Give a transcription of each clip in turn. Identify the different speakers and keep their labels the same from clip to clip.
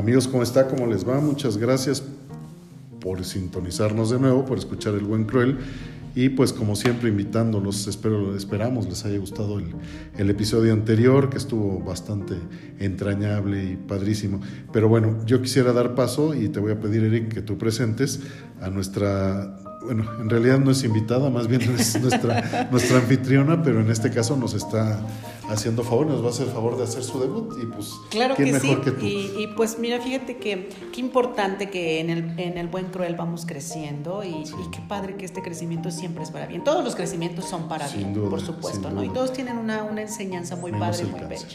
Speaker 1: Amigos, ¿cómo está? ¿Cómo les va? Muchas gracias por sintonizarnos de nuevo, por escuchar El Buen Cruel. Y pues como siempre invitándolos, espero, esperamos les haya gustado el, el, episodio anterior, que estuvo bastante entrañable y padrísimo. Pero bueno, yo quisiera dar paso y te voy a pedir, Eric, que tú presentes a nuestra bueno, en realidad no es invitada, más bien es nuestra, nuestra anfitriona, pero en este caso nos está haciendo favor, nos va a hacer favor de hacer su debut y pues
Speaker 2: claro ¿quién que mejor que tú? Y, pues mira, fíjate que qué importante que en el, en el buen cruel vamos creciendo y, qué padre que este crecimiento siempre es para bien. Todos los crecimientos son para bien, por supuesto, ¿no? Y todos tienen una, una enseñanza muy padre, muy bella.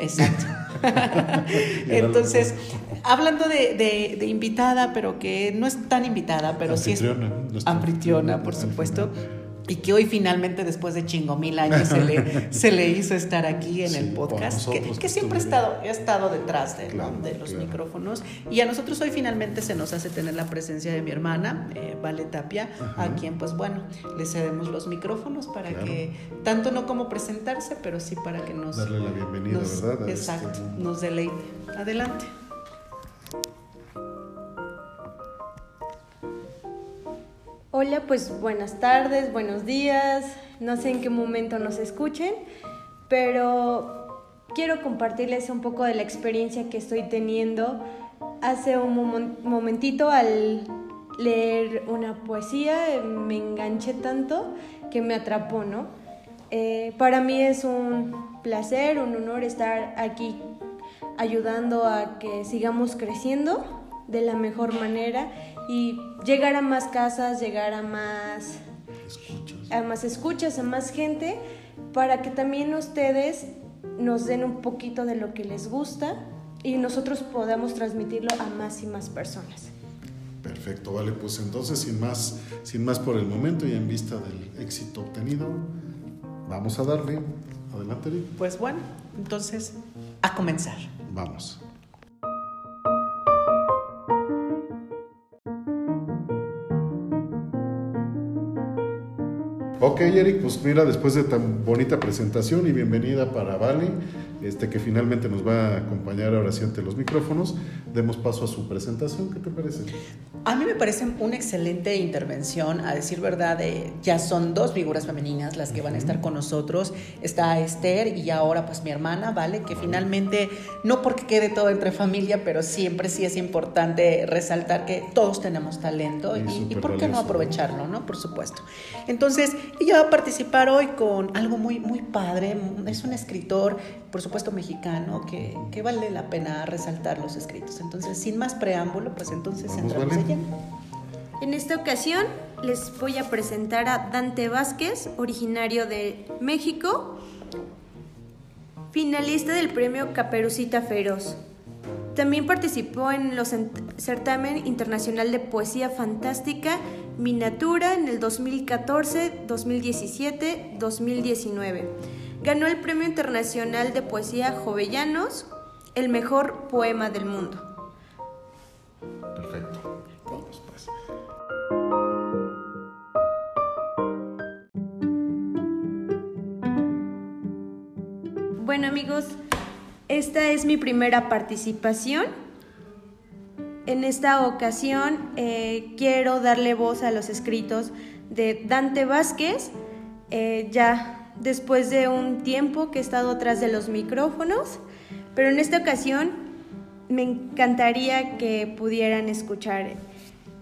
Speaker 2: Exacto. Entonces, hablando de, de, invitada, pero que no es tan invitada, pero sí es anfitriona, por supuesto y que hoy finalmente, después de chingo mil años, se le, se le hizo estar aquí en el podcast, que, siempre ha estado, ha estado detrás de, de los micrófonos. Y a nosotros hoy finalmente se nos hace tener la presencia de mi hermana, eh, Vale Tapia, a quien, pues bueno, le cedemos los micrófonos para que, tanto no como presentarse, pero sí para que nos...
Speaker 1: Darle la bienvenida, ¿verdad?
Speaker 2: exacto, este nos deleite. Adelante.
Speaker 3: Hola, pues buenas tardes, buenos días, no sé en qué momento nos escuchen, pero quiero compartirles un poco de la experiencia que estoy teniendo hace un momentito al leer una poesía, me enganché tanto que me atrapó, ¿no? Eh, para mí es un placer, un honor estar aquí ayudando a que sigamos creciendo de la mejor manera y llegar a más casas, llegar a más escuchas. a más escuchas, a más gente, para que también ustedes nos den un poquito de lo que les gusta y nosotros podamos transmitirlo a más y más personas.
Speaker 1: Perfecto, vale, pues entonces sin más, sin más por el momento y en vista del éxito obtenido, vamos a darle. Adelante.
Speaker 2: Pues bueno, entonces a comenzar.
Speaker 1: Vamos. Ok, Eric, pues mira, después de tan bonita presentación y bienvenida para Vale, este, que finalmente nos va a acompañar ahora sí ante los micrófonos, demos paso a su presentación. ¿Qué te parece?
Speaker 2: A mí me parece una excelente intervención, a decir verdad, ya son dos figuras femeninas las que van a estar con nosotros. Está Esther y ahora pues mi hermana, ¿vale? Que finalmente, no porque quede todo entre familia, pero siempre sí es importante resaltar que todos tenemos talento y, y por qué no aprovecharlo, ¿no? Por supuesto. Entonces, ella va a participar hoy con algo muy, muy padre. Es un escritor, por supuesto mexicano, que, que vale la pena resaltar los escritos. Entonces, sin más preámbulo, pues entonces entramos allá.
Speaker 3: En esta ocasión les voy a presentar a Dante Vázquez, originario de México, finalista del premio Caperucita Feroz. También participó en los certamen internacional de poesía fantástica Minatura en el 2014, 2017, 2019. Ganó el Premio Internacional de Poesía Jovellanos, el mejor poema del mundo. Bueno amigos, esta es mi primera participación. En esta ocasión eh, quiero darle voz a los escritos de Dante Vázquez, eh, ya después de un tiempo que he estado atrás de los micrófonos, pero en esta ocasión me encantaría que pudieran escuchar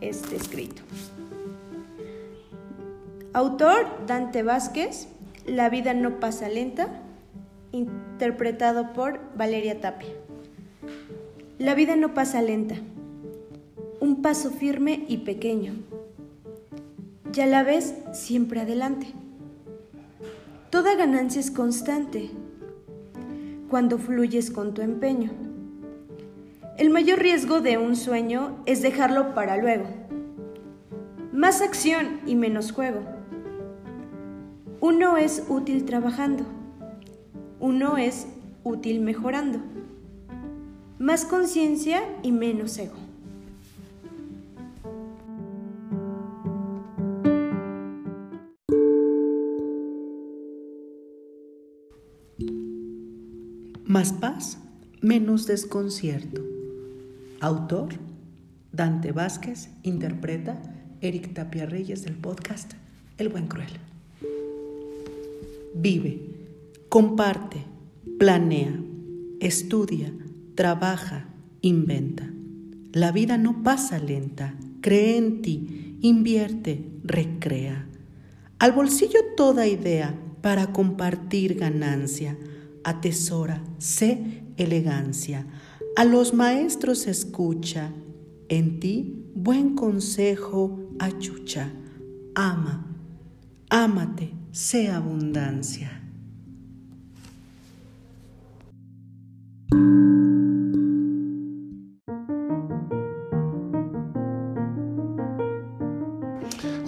Speaker 3: este escrito. Autor Dante Vázquez, La vida no pasa lenta, interpretado por Valeria Tapia. La vida no pasa lenta, un paso firme y pequeño, y a la vez siempre adelante. Toda ganancia es constante cuando fluyes con tu empeño. El mayor riesgo de un sueño es dejarlo para luego. Más acción y menos juego. Uno es útil trabajando uno es útil mejorando. Más conciencia y menos ego.
Speaker 2: Más paz, menos desconcierto. Autor, Dante Vázquez, interpreta Eric Tapia Reyes del podcast El Buen Cruel. Vive, comparte, planea, estudia, trabaja, inventa. La vida no pasa lenta, cree en ti, invierte, recrea. Al bolsillo toda idea para compartir ganancia, atesora, sé elegancia. A los maestros escucha, en ti buen consejo achucha. Ama, ámate, sé abundancia.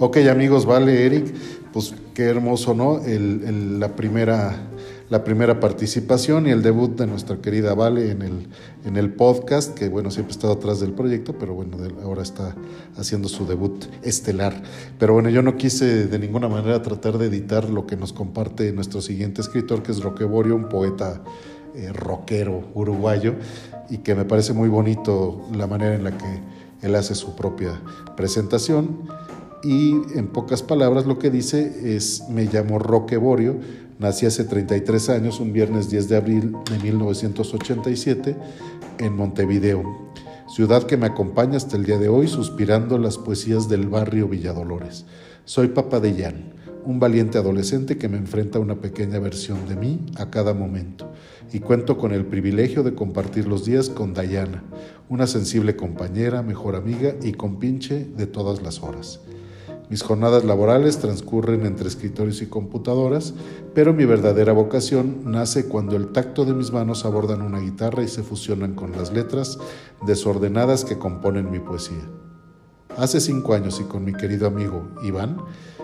Speaker 1: Ok amigos, vale Eric, pues qué hermoso, ¿no? la, primera, la primera participación y el debut de nuestra querida Vale en el, en el podcast, que bueno, siempre ha estado atrás del proyecto, pero bueno, ahora está haciendo su debut estelar. Pero bueno, yo no quise de ninguna manera tratar de editar lo que nos comparte nuestro siguiente escritor, que es Roque Borio, un poeta eh, rockero uruguayo, y que me parece muy bonito la manera en la que él hace su propia presentación y en pocas palabras lo que dice es, me llamo Roque Borio, nací hace 33 años, un viernes 10 de abril de 1987, en Montevideo, ciudad que me acompaña hasta el día de hoy suspirando las poesías del barrio Villadolores. Soy papá de Jan, un valiente adolescente que me enfrenta a una pequeña versión de mí a cada momento, y cuento con el privilegio de compartir los días con Dayana, una sensible compañera, mejor amiga y compinche de todas las horas. Mis jornadas laborales transcurren entre escritorios y computadoras, pero mi verdadera vocación nace cuando el tacto de mis manos abordan una guitarra y se fusionan con las letras desordenadas que componen mi poesía. Hace cinco años y con mi querido amigo Iván,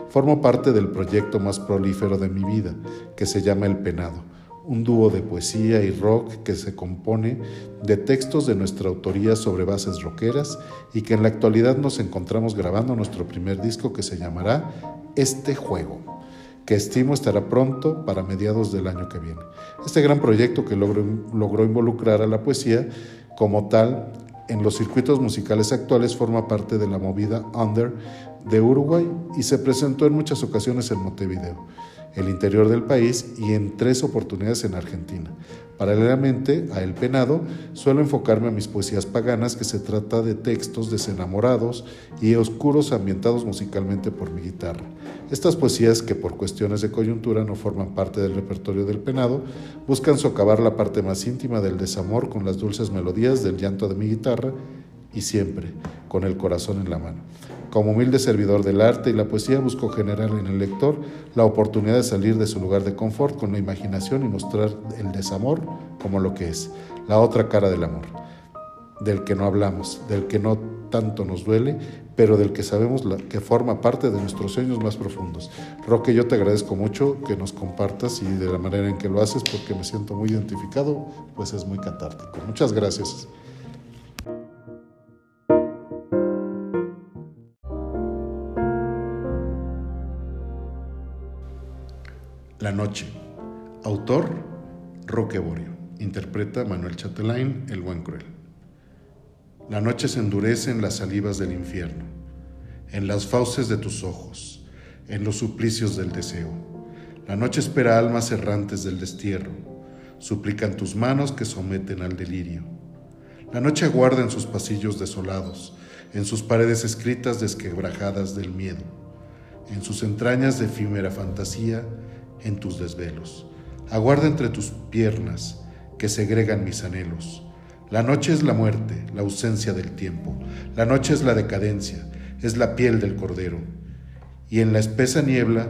Speaker 1: formo parte del proyecto más prolífero de mi vida, que se llama El Penado un dúo de poesía y rock que se compone de textos de nuestra autoría sobre bases rockeras y que en la actualidad nos encontramos grabando nuestro primer disco que se llamará Este Juego, que estimo estará pronto para mediados del año que viene. Este gran proyecto que logró, logró involucrar a la poesía como tal en los circuitos musicales actuales forma parte de la movida Under de Uruguay y se presentó en muchas ocasiones en Montevideo el interior del país y en tres oportunidades en Argentina. Paralelamente a El Penado, suelo enfocarme a mis poesías paganas, que se trata de textos desenamorados y oscuros ambientados musicalmente por mi guitarra. Estas poesías, que por cuestiones de coyuntura no forman parte del repertorio del Penado, buscan socavar la parte más íntima del desamor con las dulces melodías del llanto de mi guitarra y siempre con el corazón en la mano. Como humilde servidor del arte y la poesía, busco generar en el lector la oportunidad de salir de su lugar de confort con la imaginación y mostrar el desamor como lo que es, la otra cara del amor, del que no hablamos, del que no tanto nos duele, pero del que sabemos que forma parte de nuestros sueños más profundos. Roque, yo te agradezco mucho que nos compartas y de la manera en que lo haces, porque me siento muy identificado, pues es muy catártico. Muchas gracias. La noche. Autor, Roque Borio. Interpreta Manuel Chatelain, El Buen Cruel. La noche se endurece en las salivas del infierno, en las fauces de tus ojos, en los suplicios del deseo. La noche espera almas errantes del destierro, suplican tus manos que someten al delirio. La noche aguarda en sus pasillos desolados, en sus paredes escritas desquebrajadas del miedo, en sus entrañas de efímera fantasía, en tus desvelos. Aguarda entre tus piernas que segregan mis anhelos. La noche es la muerte, la ausencia del tiempo. La noche es la decadencia, es la piel del cordero. Y en la espesa niebla,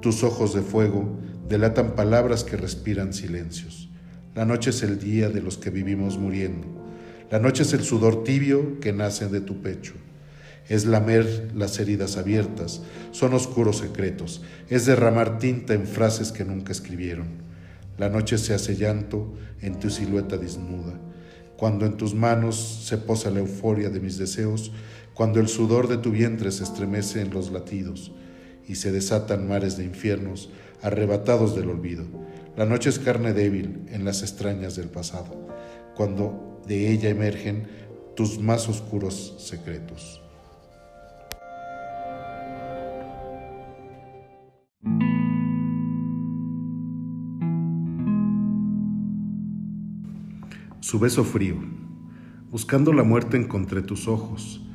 Speaker 1: tus ojos de fuego delatan palabras que respiran silencios. La noche es el día de los que vivimos muriendo. La noche es el sudor tibio que nace de tu pecho es lamer las heridas abiertas, son oscuros secretos, es derramar tinta en frases que nunca escribieron. La noche se hace llanto en tu silueta desnuda, cuando en tus manos se posa la euforia de mis deseos, cuando el sudor de tu vientre se estremece en los latidos y se desatan mares de infiernos arrebatados del olvido. La noche es carne débil en las extrañas del pasado, cuando de ella emergen tus más oscuros secretos. Su beso frío. Buscando la muerte encontré tus ojos,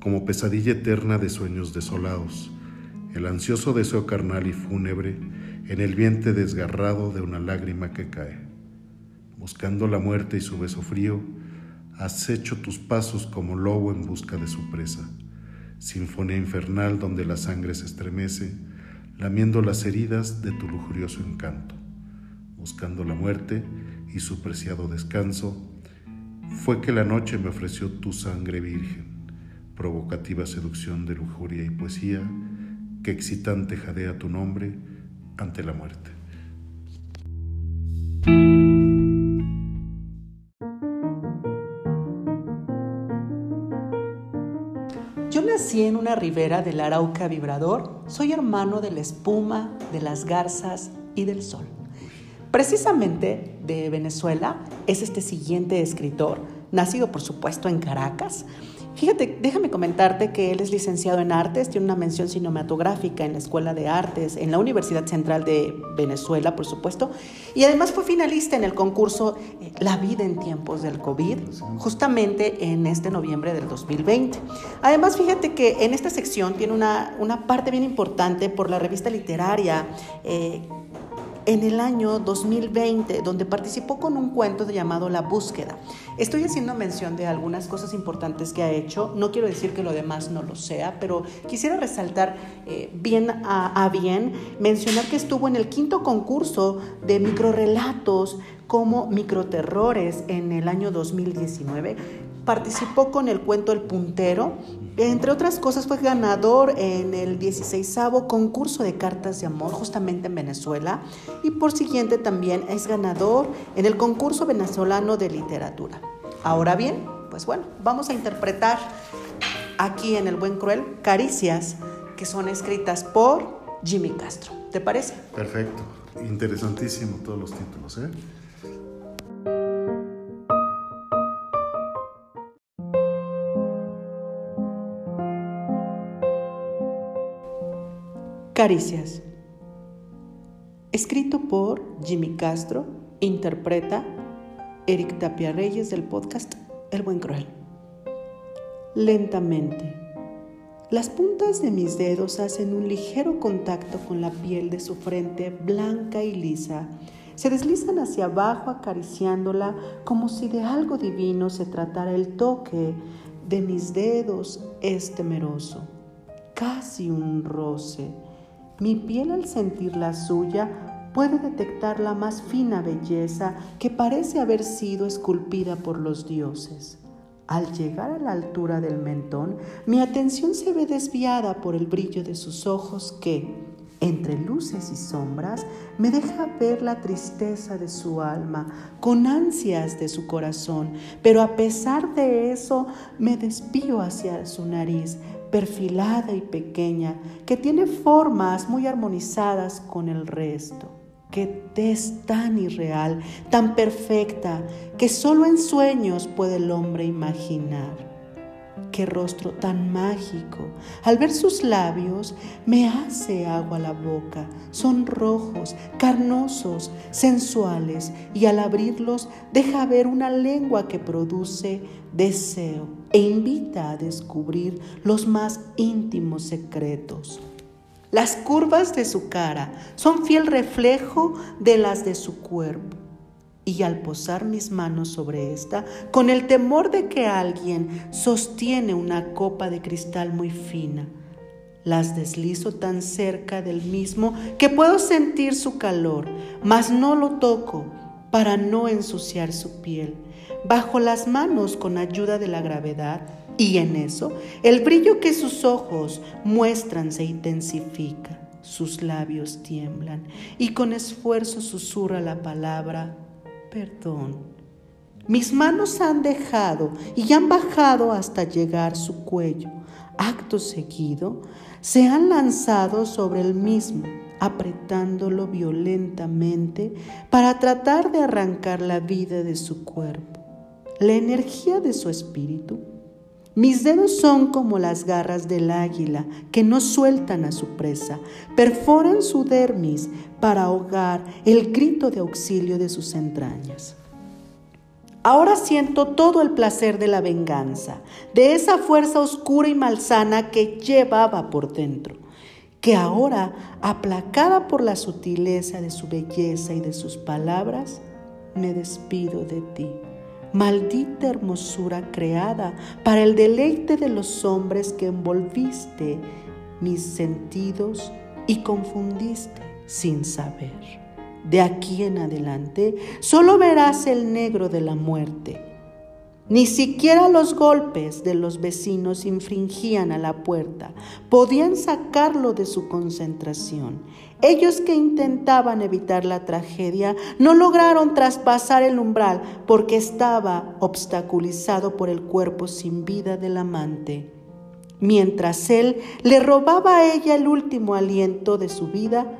Speaker 1: como pesadilla eterna de sueños desolados, el ansioso deseo carnal y fúnebre en el vientre desgarrado de una lágrima que cae. Buscando la muerte y su beso frío, has hecho tus pasos como lobo en busca de su presa, sinfonía infernal donde la sangre se estremece, lamiendo las heridas de tu lujurioso encanto. Buscando la muerte y su preciado descanso, fue que la noche me ofreció tu sangre virgen, provocativa seducción de lujuria y poesía, que excitante jadea tu nombre ante la muerte.
Speaker 2: Yo nací en una ribera del Arauca vibrador, soy hermano de la espuma, de las garzas y del sol. Precisamente de Venezuela es este siguiente escritor, nacido por supuesto en Caracas. Fíjate, déjame comentarte que él es licenciado en artes, tiene una mención cinematográfica en la Escuela de Artes, en la Universidad Central de Venezuela, por supuesto, y además fue finalista en el concurso eh, La vida en tiempos del COVID, justamente en este noviembre del 2020. Además, fíjate que en esta sección tiene una, una parte bien importante por la revista literaria. Eh, en el año 2020, donde participó con un cuento llamado La búsqueda. Estoy haciendo mención de algunas cosas importantes que ha hecho, no quiero decir que lo demás no lo sea, pero quisiera resaltar eh, bien a, a bien, mencionar que estuvo en el quinto concurso de microrelatos como microterrores en el año 2019 participó con el cuento El Puntero. Entre otras cosas, fue ganador en el 16 concurso de cartas de amor, justamente en Venezuela. Y por siguiente, también es ganador en el concurso venezolano de literatura. Ahora bien, pues bueno, vamos a interpretar aquí en El Buen Cruel caricias que son escritas por Jimmy Castro. ¿Te parece?
Speaker 1: Perfecto. Interesantísimo todos los títulos, ¿eh?
Speaker 2: Caricias. Escrito por Jimmy Castro, interpreta Eric Tapia Reyes del podcast El Buen Cruel. Lentamente, las puntas de mis dedos hacen un ligero contacto con la piel de su frente blanca y lisa. Se deslizan hacia abajo acariciándola como si de algo divino se tratara el toque de mis dedos es temeroso, casi un roce mi piel al sentir la suya puede detectar la más fina belleza que parece haber sido esculpida por los dioses. Al llegar a la altura del mentón, mi atención se ve desviada por el brillo de sus ojos que, entre luces y sombras, me deja ver la tristeza de su alma, con ansias de su corazón, pero a pesar de eso me desvío hacia su nariz, perfilada y pequeña, que tiene formas muy armonizadas con el resto, que es tan irreal, tan perfecta, que solo en sueños puede el hombre imaginar. Qué rostro tan mágico. Al ver sus labios me hace agua la boca. Son rojos, carnosos, sensuales y al abrirlos deja ver una lengua que produce deseo e invita a descubrir los más íntimos secretos. Las curvas de su cara son fiel reflejo de las de su cuerpo y al posar mis manos sobre esta, con el temor de que alguien sostiene una copa de cristal muy fina, las deslizo tan cerca del mismo que puedo sentir su calor, mas no lo toco para no ensuciar su piel. Bajo las manos con ayuda de la gravedad y en eso el brillo que sus ojos muestran se intensifica. Sus labios tiemblan y con esfuerzo susurra la palabra perdón. Mis manos han dejado y han bajado hasta llegar su cuello. Acto seguido, se han lanzado sobre el mismo, apretándolo violentamente para tratar de arrancar la vida de su cuerpo.
Speaker 4: la energía de su espíritu. Mis dedos son como las garras del águila que no sueltan a su presa, perforan su dermis para ahogar el grito de auxilio de sus entrañas. Ahora siento todo el placer de la venganza, de esa fuerza oscura y malsana que llevaba por dentro, que ahora, aplacada por la sutileza de su belleza y de sus palabras, me despido de ti. Maldita hermosura creada para el deleite de los hombres que envolviste mis sentidos y confundiste sin saber. De aquí en adelante solo verás el negro de la muerte. Ni siquiera los golpes de los vecinos infringían a la puerta, podían sacarlo de su concentración. Ellos que intentaban evitar la tragedia no lograron traspasar el umbral porque estaba obstaculizado por el cuerpo sin vida del amante. Mientras él le robaba a ella el último aliento de su vida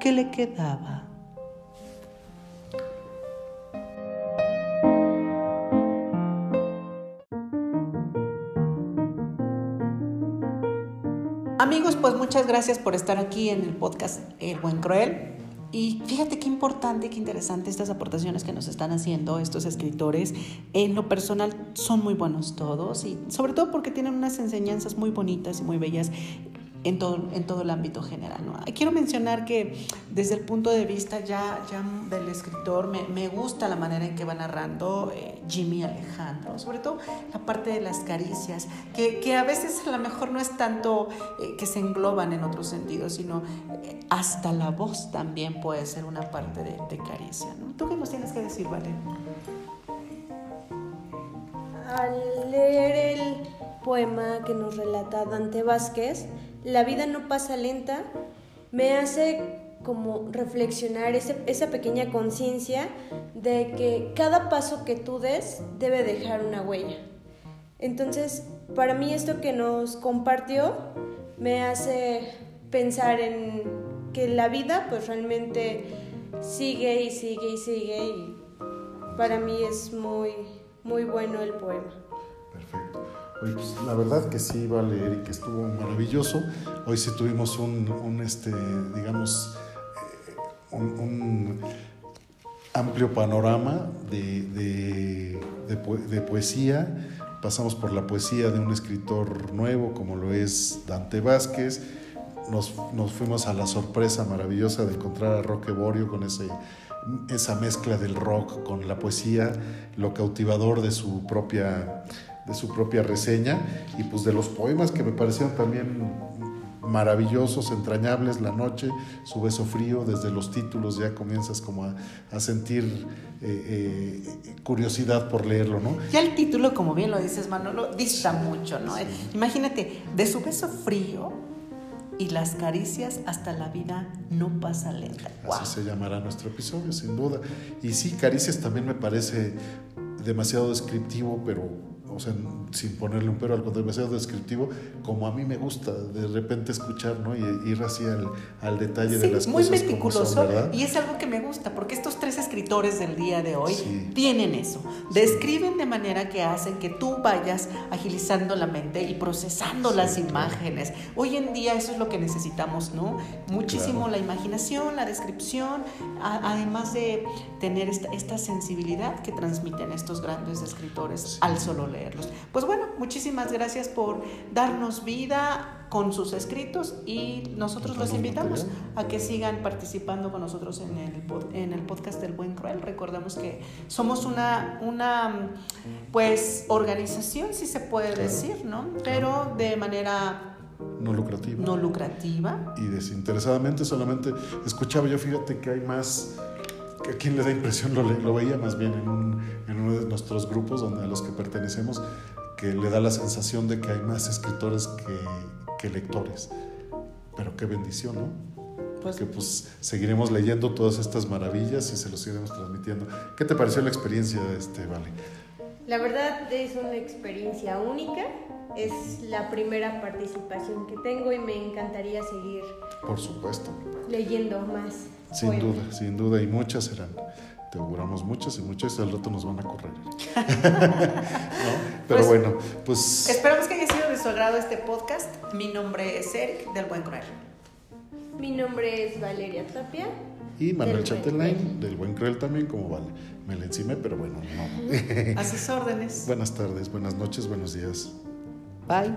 Speaker 4: que le quedaba.
Speaker 2: Amigos, pues muchas gracias por estar aquí en el podcast El Buen Cruel. Y fíjate qué importante qué interesante estas aportaciones que nos están haciendo estos escritores. En lo personal son muy buenos todos y sobre todo porque tienen unas enseñanzas muy bonitas y muy bellas en todo, en todo el ámbito general. Quiero mencionar que desde el punto de vista ya, ya del escritor, me, me, gusta la manera en que va narrando eh, Jimmy Alejandro, sobre todo la parte de las caricias, que, que a veces a lo mejor no es tanto eh, que se engloban en otros sentidos, sino eh, hasta la voz también puede ser una parte de, de caricia. ¿no? ¿Tú qué nos tienes que decir, Vale?
Speaker 3: Al leer el poema que nos relata Dante Vázquez, la vida no pasa lenta, me hace como reflexionar esa pequeña conciencia de que cada paso que tú des debe dejar una huella. Entonces, para mí esto que nos compartió me hace pensar en que la vida pues realmente sigue y sigue y sigue y para mí es muy, muy bueno el poema.
Speaker 1: Perfecto. Pues, la verdad que sí iba a leer y que estuvo maravilloso. Hoy sí tuvimos un, este, digamos, eh, un, amplio panorama de, poesía. Pasamos por la poesía de un escritor nuevo como lo es Dante Vázquez. Nos, fuimos a la sorpresa maravillosa de encontrar a Roque Borio con ese, esa mezcla del rock con la poesía, lo cautivador de su propia de su propia reseña y pues de los poemas que me parecieron también maravillosos, entrañables, La Noche, Su Beso Frío, desde los títulos ya comienzas como a, sentir eh, eh, curiosidad por leerlo, ¿no?
Speaker 2: Ya el título, como bien lo dices, Manolo, dista mucho, ¿no? Imagínate, de Su Beso Frío y las caricias hasta la vida no pasa lenta.
Speaker 1: Así se llamará nuestro episodio, sin duda. Y sí, caricias también me parece demasiado descriptivo, pero o sea, sin ponerle un pero, al contrario, demasiado descriptivo, como a mí me gusta de repente escuchar, ¿no? Y ir así al, detalle de las
Speaker 2: muy
Speaker 1: cosas.
Speaker 2: Muy meticuloso, y es algo que me gusta, porque estos tres escritores del día de hoy tienen eso. Describen de manera que hacen que tú vayas agilizando la mente y procesando las imágenes. Hoy en día eso es lo que necesitamos, ¿no? Muchísimo la imaginación, la descripción, además de tener esta, esta sensibilidad que transmiten estos grandes escritores al solo leer. Pues bueno, muchísimas gracias por darnos vida con sus escritos y nosotros los invitamos a que sigan participando con nosotros en el, en el podcast del Buen Cruel. Recordemos que somos una, una pues organización, si se puede decir, ¿no? Pero de manera
Speaker 1: no lucrativa.
Speaker 2: No lucrativa.
Speaker 1: Y desinteresadamente solamente escuchaba yo, fíjate que hay más ¿A quién le da impresión? Lo, lo veía más bien en, uno de nuestros grupos donde a los que pertenecemos, que le da la sensación de que hay más escritores que, lectores. Pero qué bendición, ¿no? Pues, que pues seguiremos leyendo todas estas maravillas y se los seguiremos transmitiendo. ¿Qué te pareció la experiencia, este, Vale?
Speaker 3: La verdad es una experiencia única. Es la primera participación que tengo y me encantaría seguir.
Speaker 1: Por supuesto.
Speaker 3: Leyendo más.
Speaker 1: Sin duda, sin duda, y muchas serán. te auguramos muchas y muchas y al rato nos van a correr. ¿No? Pero
Speaker 2: Pues,
Speaker 1: bueno, pues
Speaker 2: Esperamos que haya sido de su agrado este podcast. Mi nombre es Eric del Buen Cruel.
Speaker 3: Mi nombre es Valeria Tapia.
Speaker 1: y Manuel
Speaker 3: del Buen
Speaker 1: Chatelain,
Speaker 3: Cruel.
Speaker 1: del Buen Cruel también, como vale. Me la encimé, pero bueno, no.
Speaker 2: A sus órdenes.
Speaker 1: Buenas tardes, buenas noches, buenos días.
Speaker 4: Bye.